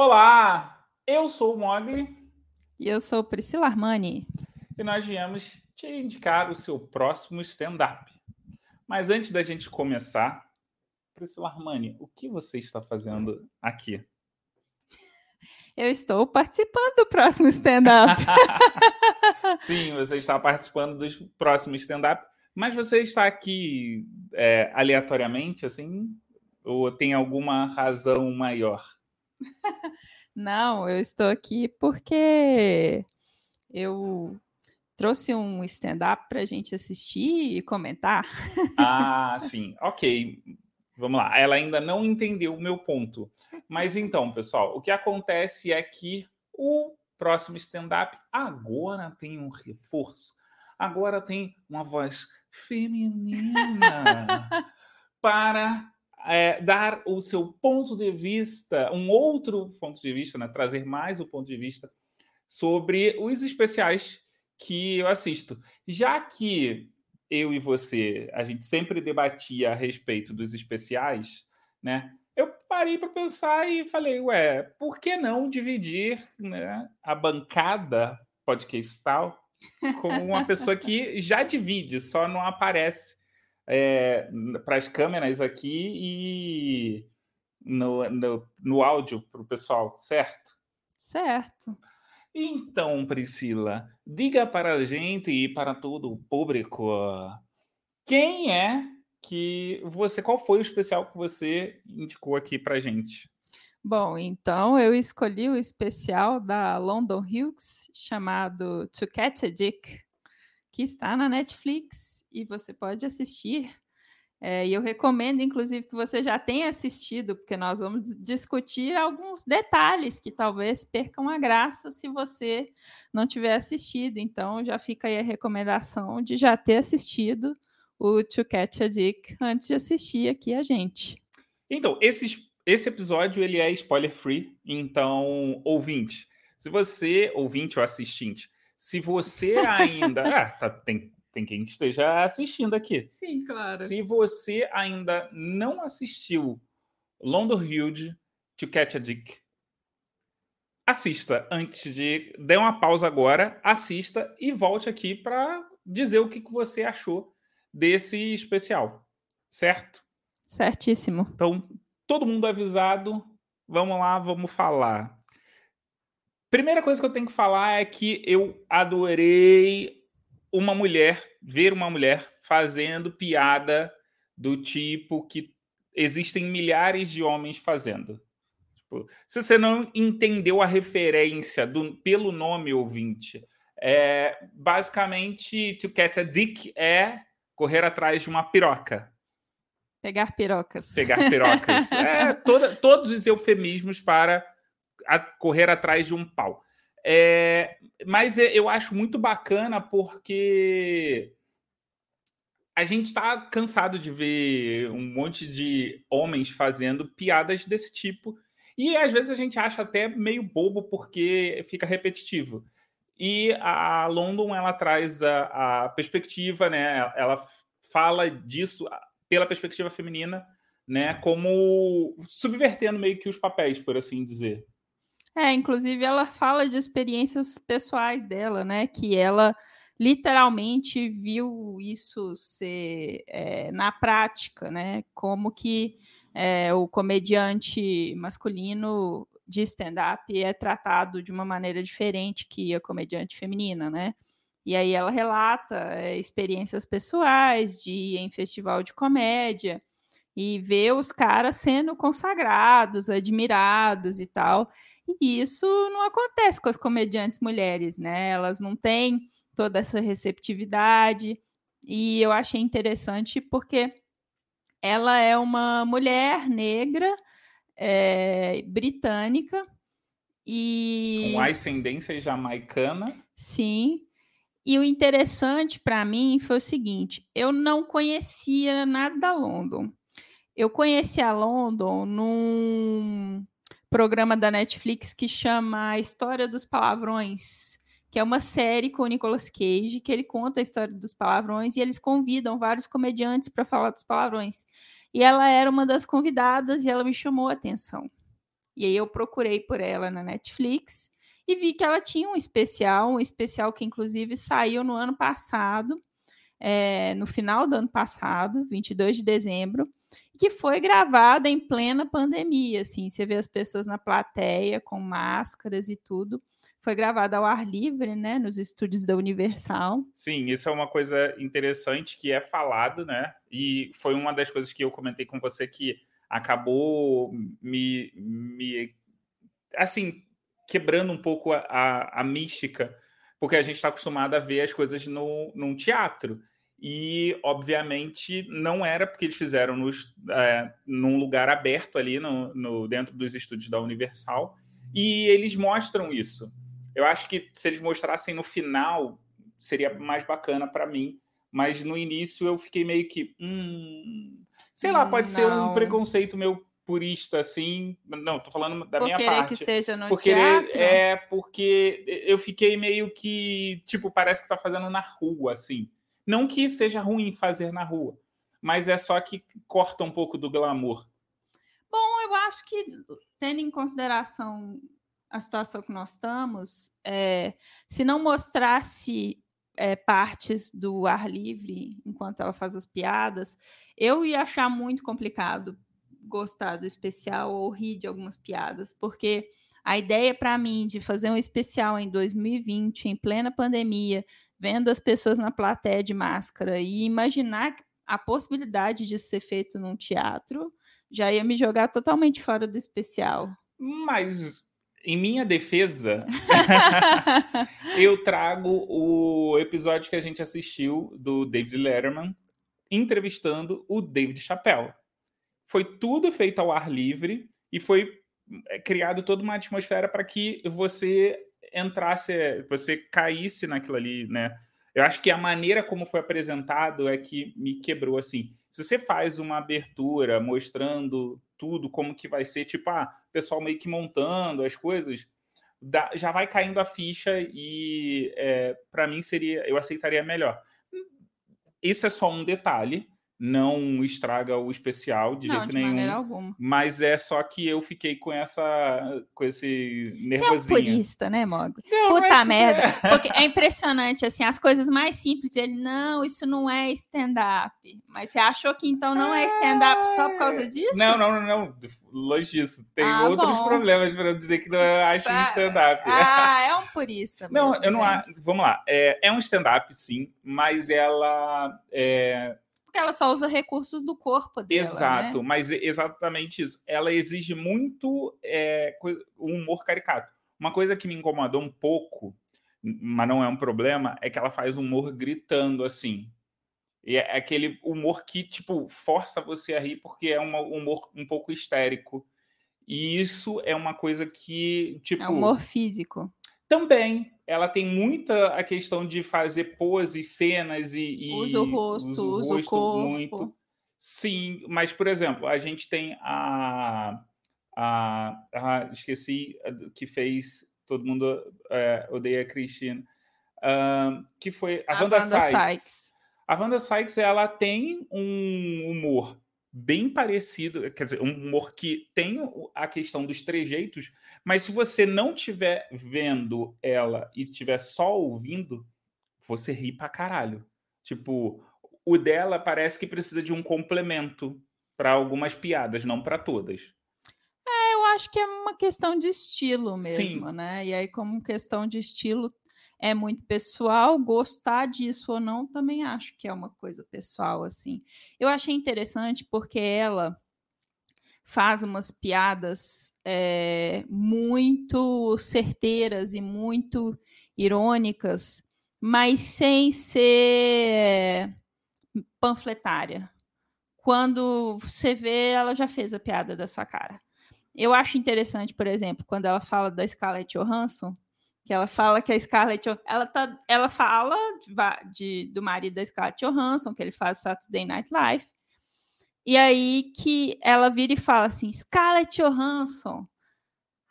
Olá, eu sou o Mogli. E eu sou Priscila Armani. E nós viemos te indicar o seu próximo stand-up. Mas antes da gente começar, Priscila Armani, o que você está fazendo aqui? Eu estou participando do próximo stand-up. Sim, você está participando do próximo stand-up, mas você está aqui é, aleatoriamente, assim? Ou tem alguma razão maior? Não, eu estou aqui porque eu trouxe um stand-up para a gente assistir e comentar. Ah, sim, ok. Vamos lá. Ela ainda não entendeu o meu ponto. Mas então, pessoal, o que acontece é que o próximo stand-up agora tem um reforço. Agora tem uma voz feminina para é, dar o seu ponto de vista, um outro ponto de vista, né? trazer mais o ponto de vista sobre os especiais que eu assisto. Já que eu e você, a gente sempre debatia a respeito dos especiais, né? Eu parei para pensar e falei, ué, por que não dividir né, a bancada podcastal com uma pessoa que já divide, só não aparece é, para as câmeras aqui e no, no, no áudio para o pessoal, certo? Certo. Então, Priscila, diga para a gente e para todo o público quem é que você, qual foi o especial que você indicou aqui para gente? Bom, então eu escolhi o especial da London Hughes chamado To Catch a Dick, que está na Netflix e você pode assistir é, e eu recomendo, inclusive, que você já tenha assistido, porque nós vamos discutir alguns detalhes que talvez percam a graça se você não tiver assistido. Então, já fica aí a recomendação de já ter assistido o To Catch a Dick antes de assistir aqui a gente. Então, esse, esse episódio ele é spoiler free. Então, ouvinte, se você, ouvinte ou assistente, se você ainda. ah, tá, tem tem quem esteja assistindo aqui. Sim, claro. Se você ainda não assistiu London Huge to Catch a Dick, assista antes de. Dê uma pausa agora, assista e volte aqui para dizer o que, que você achou desse especial. Certo? Certíssimo. Então, todo mundo avisado. Vamos lá, vamos falar. Primeira coisa que eu tenho que falar é que eu adorei uma mulher, ver uma mulher fazendo piada do tipo que existem milhares de homens fazendo. Tipo, se você não entendeu a referência do, pelo nome ouvinte, é, basicamente, to catch a dick é correr atrás de uma piroca. Pegar pirocas. Pegar pirocas. é, toda, todos os eufemismos para a, correr atrás de um pau. É, mas é, eu acho muito bacana porque a gente está cansado de ver um monte de homens fazendo piadas desse tipo. E às vezes a gente acha até meio bobo porque fica repetitivo. E a London ela traz a, a perspectiva, né? Ela fala disso pela perspectiva feminina, né? Como subvertendo meio que os papéis, por assim dizer. É, inclusive ela fala de experiências pessoais dela, né? Que ela literalmente viu isso ser é, na prática, né? Como que é, o comediante masculino de stand-up é tratado de uma maneira diferente que a comediante feminina, né? E aí ela relata é, experiências pessoais de ir em festival de comédia e ver os caras sendo consagrados, admirados e tal. E isso não acontece com as comediantes mulheres, né? Elas não têm toda essa receptividade. E eu achei interessante porque ela é uma mulher negra é, britânica e com ascendência jamaicana. Sim. E o interessante para mim foi o seguinte: eu não conhecia nada da London. Eu conheci a London num programa da Netflix que chama A História dos Palavrões, que é uma série com o Nicolas Cage, que ele conta a história dos palavrões e eles convidam vários comediantes para falar dos palavrões. E ela era uma das convidadas e ela me chamou a atenção. E aí eu procurei por ela na Netflix e vi que ela tinha um especial, um especial que inclusive saiu no ano passado, é, no final do ano passado, 22 de dezembro, que foi gravada em plena pandemia, assim, você vê as pessoas na plateia com máscaras e tudo. Foi gravada ao ar livre, né, nos estúdios da Universal. Sim, isso é uma coisa interessante que é falado, né? E foi uma das coisas que eu comentei com você que acabou me, me assim, quebrando um pouco a, a, a mística, porque a gente está acostumado a ver as coisas no, num teatro. E, obviamente, não era porque eles fizeram nos, é, num lugar aberto ali no, no, dentro dos estúdios da Universal. E eles mostram isso. Eu acho que se eles mostrassem no final, seria mais bacana para mim. Mas no início eu fiquei meio que. Hum, sei lá, pode não. ser um preconceito meu purista, assim. Não, tô falando da Por minha parte. que seja no por teatro? Querer, é, porque eu fiquei meio que. Tipo, parece que tá fazendo na rua, assim. Não que seja ruim fazer na rua, mas é só que corta um pouco do glamour. Bom, eu acho que, tendo em consideração a situação que nós estamos, é, se não mostrasse é, partes do ar livre enquanto ela faz as piadas, eu ia achar muito complicado gostar do especial ou rir de algumas piadas, porque a ideia para mim de fazer um especial em 2020, em plena pandemia, vendo as pessoas na plateia de máscara e imaginar a possibilidade de ser feito num teatro, já ia me jogar totalmente fora do especial. Mas em minha defesa, eu trago o episódio que a gente assistiu do David Letterman entrevistando o David Chappelle. Foi tudo feito ao ar livre e foi criado toda uma atmosfera para que você entrasse, você caísse naquilo ali, né? Eu acho que a maneira como foi apresentado é que me quebrou assim. Se você faz uma abertura mostrando tudo como que vai ser, tipo, ah, o pessoal meio que montando as coisas, dá, já vai caindo a ficha e é, para mim seria, eu aceitaria melhor. Isso é só um detalhe, não estraga o especial de não, jeito de nenhum. Maneira alguma. Mas é só que eu fiquei com essa com esse nervosinho. Você é um purista, né, Mogli? Puta merda. É... Porque é impressionante, assim, as coisas mais simples. Ele, não, isso não é stand-up. Mas você achou que então não é stand-up só por causa disso? Não, não, não, não. Longe disso. Tem ah, outros bom. problemas para dizer que não acho um stand-up. Ah, é um purista. Mesmo, não, eu não acho. Vamos lá. É, é um stand-up, sim, mas ela. É porque ela só usa recursos do corpo dela. Exato, né? mas exatamente isso. Ela exige muito é, o humor caricato. Uma coisa que me incomodou um pouco, mas não é um problema, é que ela faz humor gritando assim. E é aquele humor que, tipo, força você a rir porque é um humor um pouco histérico. E isso é uma coisa que, tipo. É humor físico. Também, ela tem muita a questão de fazer poses, cenas e. e usa o rosto, usa o, usa rosto o corpo. muito. Sim, mas, por exemplo, a gente tem a. a, a esqueci que fez Todo Mundo é, Odeia a Cristina. Uh, que foi a, a Wanda, Wanda Sykes. Sykes. A Wanda Sykes ela tem um humor bem parecido, quer dizer, um humor que tem a questão dos trejeitos, mas se você não estiver vendo ela e estiver só ouvindo, você ri pra caralho. Tipo, o dela parece que precisa de um complemento para algumas piadas, não para todas. É, eu acho que é uma questão de estilo mesmo, Sim. né? E aí, como questão de estilo, é muito pessoal, gostar disso ou não, também acho que é uma coisa pessoal, assim. Eu achei interessante porque ela faz umas piadas é, muito certeiras e muito irônicas, mas sem ser panfletária. Quando você vê, ela já fez a piada da sua cara. Eu acho interessante, por exemplo, quando ela fala da Scarlett Johansson, que ela fala que a Scarlett ela tá ela fala de, de, do marido da Scarlett Johansson que ele faz Saturday Night Live e aí que ela vira e fala assim Scarlett Johansson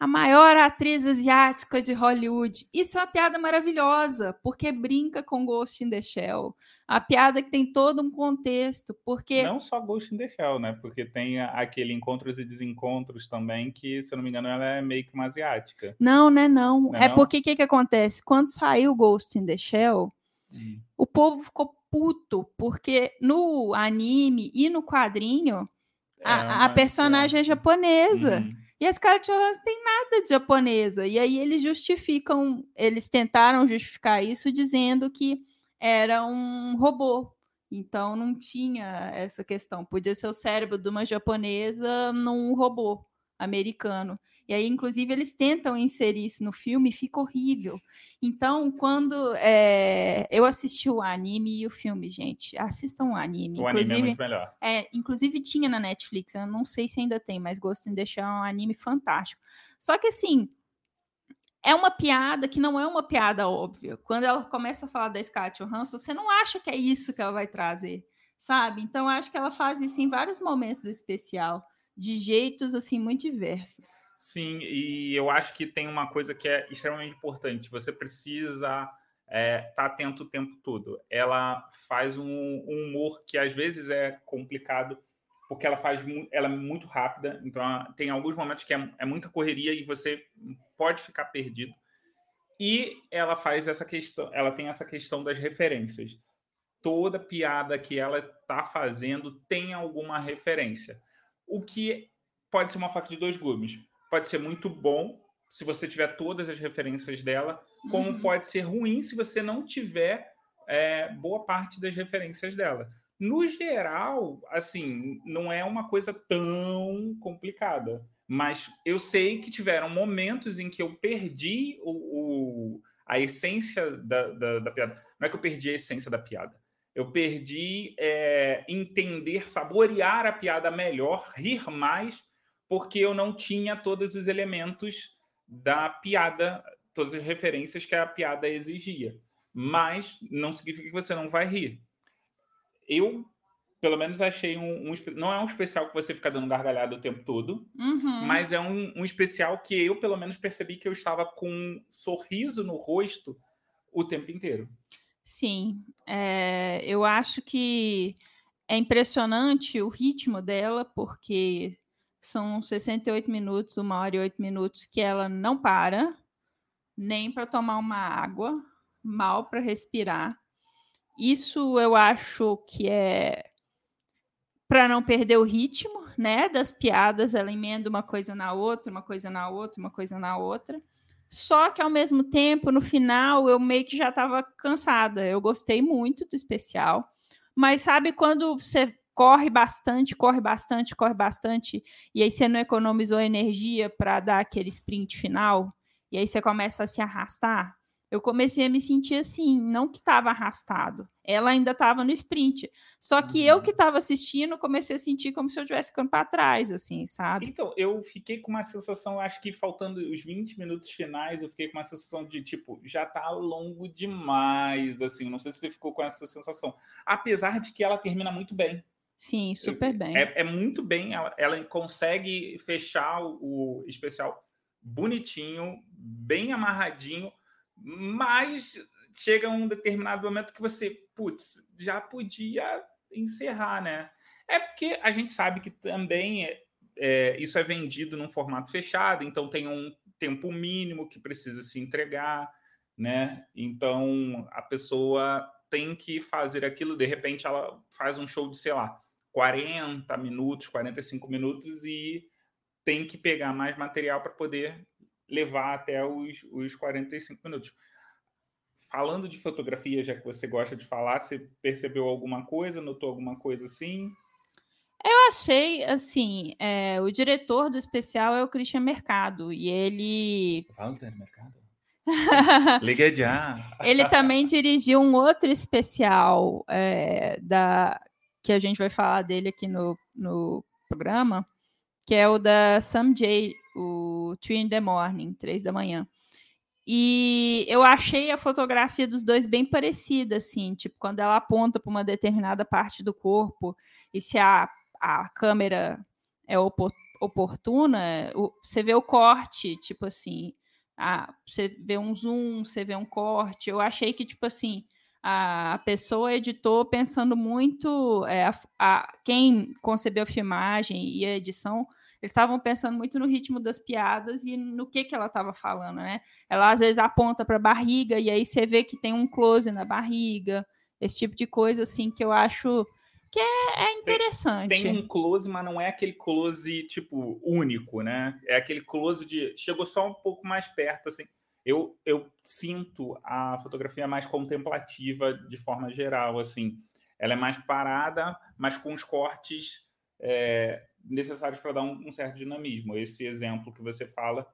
a maior atriz asiática de Hollywood. Isso é uma piada maravilhosa, porque brinca com Ghost in the Shell. A piada que tem todo um contexto, porque... Não só Ghost in the Shell, né? Porque tem aquele Encontros e Desencontros também, que, se eu não me engano, ela é meio que uma asiática. Não, né? Não. não é, é porque o que, que acontece? Quando saiu Ghost in the Shell, hum. o povo ficou puto, porque no anime e no quadrinho, é a, a, personagem é japonesa. Uhum. E a Scarlett Johansson tem nada de japonesa. E aí eles justificam, eles tentaram justificar isso dizendo que era um robô. Então não tinha essa questão. Podia ser o cérebro de uma japonesa num robô americano. E aí, inclusive, eles tentam inserir isso no filme e fica horrível. Então, quando é, eu assisti o anime e o filme, gente, assistam o anime. O inclusive, anime é muito melhor. É, inclusive tinha na Netflix, eu não sei se ainda tem, mas gosto de deixar um anime fantástico. Só que assim, é uma piada que não é uma piada óbvia. Quando ela começa a falar da Scarlett Johansson, você não acha que é isso que ela vai trazer, sabe? Então, acho que ela faz isso em vários momentos do especial, de jeitos assim muito diversos. Sim, e eu acho que tem uma coisa que é extremamente importante. Você precisa estar é, tá atento o tempo todo. Ela faz um, um, humor que às vezes é complicado, porque ela faz ela é muito rápida. Então tem alguns momentos que é, é muita correria e você pode ficar perdido. E ela faz essa questão, ela tem essa questão das referências. Toda piada que ela está fazendo tem alguma referência. O que pode ser uma faca de dois gumes pode ser muito bom se você tiver todas as referências dela, como uhum. pode ser ruim se você não tiver é, boa parte das referências dela. No geral, assim, não é uma coisa tão complicada. Mas eu sei que tiveram momentos em que eu perdi o, o a essência da, da, da, piada. Não é que eu perdi a essência da piada. Eu perdi é, entender, saborear a piada melhor, rir mais porque eu não tinha todos os elementos da piada, todas as referências que a piada exigia. Mas não significa que você não vai rir. Eu, pelo menos, achei um, um não é um especial que você fica dando gargalhada o tempo todo, uhum. mas é um, um especial que eu, pelo menos, percebi que eu estava com um sorriso no rosto o tempo inteiro. Sim, é, eu acho que é impressionante o ritmo dela, porque são 68 minutos, uma hora e oito minutos que ela não para, nem para tomar uma água, mal para respirar. Isso eu acho que é para não perder o ritmo, né, das piadas, ela emenda uma coisa na outra, uma coisa na outra, uma coisa na outra. Só que ao mesmo tempo, no final, eu meio que já estava cansada. Eu gostei muito do especial, mas sabe quando você corre bastante, corre bastante, corre bastante, e aí você não economizou energia para dar aquele sprint final, e aí você começa a se arrastar. Eu comecei a me sentir assim, não que estava arrastado, ela ainda estava no sprint. Só que uhum. eu que estava assistindo, comecei a sentir como se eu estivesse ficando para trás, assim, sabe? Então, eu fiquei com uma sensação, acho que faltando os 20 minutos finais, eu fiquei com uma sensação de tipo, já tá longo demais, assim, não sei se você ficou com essa sensação. Apesar de que ela termina muito bem. Sim, super bem. É, é muito bem, ela, ela, consegue fechar o, o especial bonitinho, bem amarradinho, mas chega um determinado momento que você, putz, já podia encerrar, né? É porque a gente sabe que também é, é, isso é vendido num formato fechado, então tem um tempo mínimo que precisa se entregar, né? Então a pessoa tem que fazer aquilo, de repente ela faz um show de, sei lá, 40 minutos, 45 minutos e tem que pegar mais material para poder levar até os, os 45 minutos. Falando de fotografia, já que você gosta de falar, você percebeu alguma coisa, notou alguma coisa assim? Eu achei, assim, é, o diretor do especial é o Christian Mercado, e ele... Walter Mercado? Liga já! ele também dirigiu um outro especial é, da, que a gente vai falar dele aqui no, no programa, que é o da Sam J, o Three in the Morning, três da manhã. E eu achei a fotografia dos dois bem parecida, assim, tipo, quando ela aponta para uma determinada parte do corpo, e se a, a câmera é oportuna, você vê o corte, tipo assim, a, você vê um zoom, você vê um corte. Eu achei que, tipo assim, a pessoa editou pensando muito, é, a, a, quem concebeu a filmagem e a edição, estavam pensando muito no ritmo das piadas e no que, que ela estava falando, né? Ela às vezes aponta para a barriga e aí você vê que tem um close na barriga, esse tipo de coisa assim que eu acho que é, é interessante. Tem, tem, um close, mas não é aquele close, tipo, único, né? É aquele close de. Chegou só um pouco mais perto, assim. Eu, eu sinto a fotografia mais contemplativa de forma geral, assim. Ela é mais parada, mas com os cortes é, necessários para dar um, um, certo dinamismo. Esse exemplo que você fala.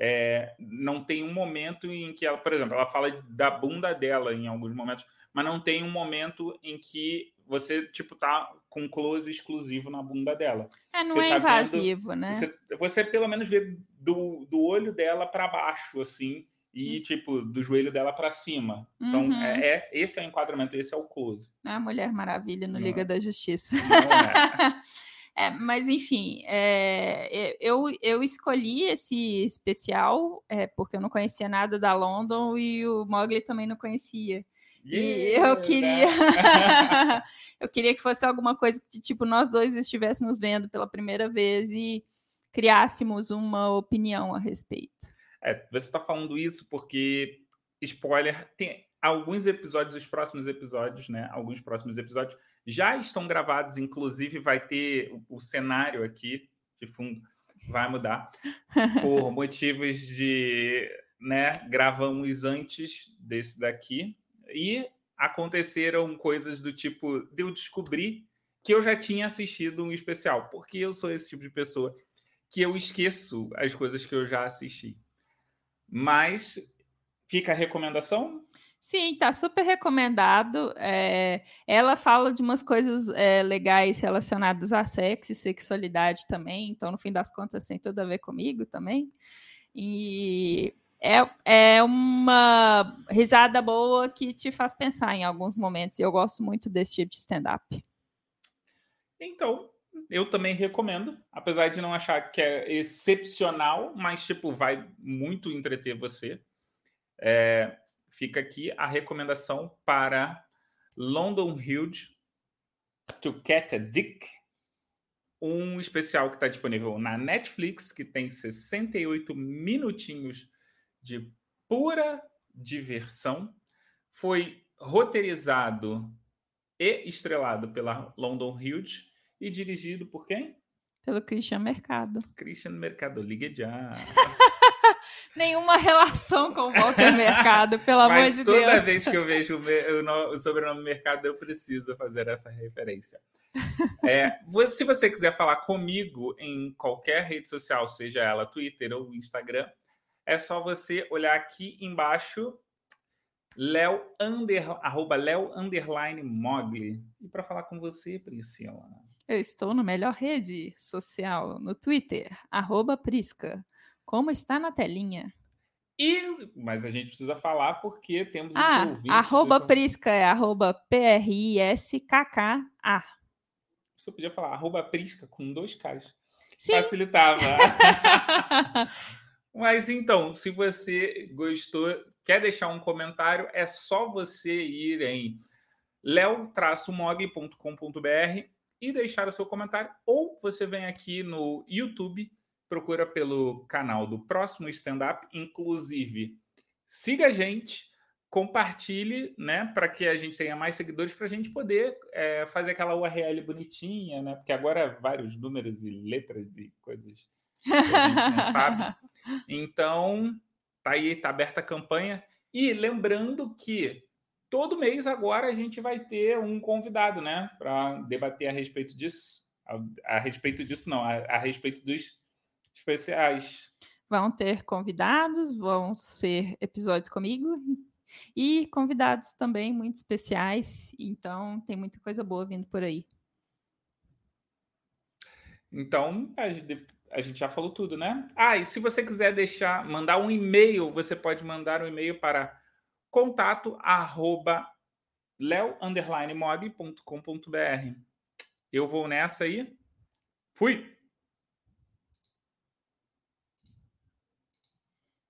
É, não tem um momento em que ela, por exemplo, ela fala da bunda dela em alguns momentos, mas não tem um momento em que você, tipo, tá com close exclusivo na bunda dela. É, não você é tá invasivo, vendo, né? Você, você, pelo menos vê do, do olho dela para baixo, assim, e, hum. tipo, do joelho dela para cima. Então, uhum. é, é, esse é o enquadramento, esse é o close. É a Mulher Maravilha no não Liga é. da Justiça. É. é. mas, enfim, é, eu, eu escolhi esse especial é, porque eu não conhecia nada da London e o Mogli também não conhecia. E eu queria eu queria que fosse alguma coisa que tipo nós dois estivéssemos vendo pela primeira vez e criássemos uma opinião a respeito. É, você está falando isso porque spoiler tem alguns episódios, os próximos episódios, né? Alguns próximos episódios já estão gravados, inclusive vai ter o, o cenário aqui de fundo vai mudar por motivos de, né? Gravamos antes desse daqui, e aconteceram coisas do tipo de eu descobrir que eu já tinha assistido um especial, porque eu sou esse tipo de pessoa que eu esqueço as coisas que eu já assisti. Mas fica a recomendação? Sim, tá super recomendado. É, ela fala de umas coisas é, legais relacionadas a sexo e sexualidade também, então, no fim das contas, tem tudo a ver comigo também. E é, é uma risada boa que te faz pensar em alguns momentos. E eu gosto muito desse tipo de stand-up. Então, eu também recomendo, apesar de não achar que é excepcional, mas tipo vai muito entreter você. É, fica aqui a recomendação para London Huge To Catch a Dick, um especial que está disponível na Netflix, que tem 68 minutinhos de pura diversão. Foi roteirizado e estrelado pela London Hughes e dirigido por quem? Pelo Christian Mercado. Christian Mercado, ligue já. Nenhuma relação com o Walter Mercado, pelo amor de Deus. Mas toda vez que eu vejo o, o sobrenome Mercado, eu preciso fazer essa referência. É, se você quiser falar comigo em qualquer rede social, seja ela Twitter ou Instagram, é só você olhar aqui embaixo, Léo under, arroba Léo underline Mogli. E para falar com você, Priscila. Eu estou na melhor rede social, no Twitter, arroba Prisca. Como está na telinha. E, mas a gente precisa falar porque temos ah, ouvintes. Arroba Prisca é arroba P-R-I-S-K-K-A. Você podia falar arroba Prisca com dois Ks. Sim. Facilitava. Mas então, se você gostou, quer deixar um comentário, é só você ir em leo-mogli.com.br e deixar o seu comentário, ou você vem aqui no YouTube, procura pelo canal do Próximo Stand Up, inclusive siga a gente, compartilhe, né, para que a gente tenha mais seguidores, para a gente poder é, fazer aquela URL bonitinha, né, porque agora vários números e letras e coisas que a gente não sabe. Então, tá aí, tá aberta a campanha. E lembrando que todo mês agora a gente vai ter um convidado, né, para debater a respeito disso. A, a respeito disso, não, a, a, respeito dos especiais. Vão ter convidados, vão ser episódios comigo e convidados também muito especiais. Então, tem muita coisa boa vindo por aí. Então, a gente já falou tudo, né? Ah, e se você quiser deixar, mandar um e-mail, você pode mandar um e-mail para contato arroba leo_mob.com.br. Eu vou nessa aí. Fui!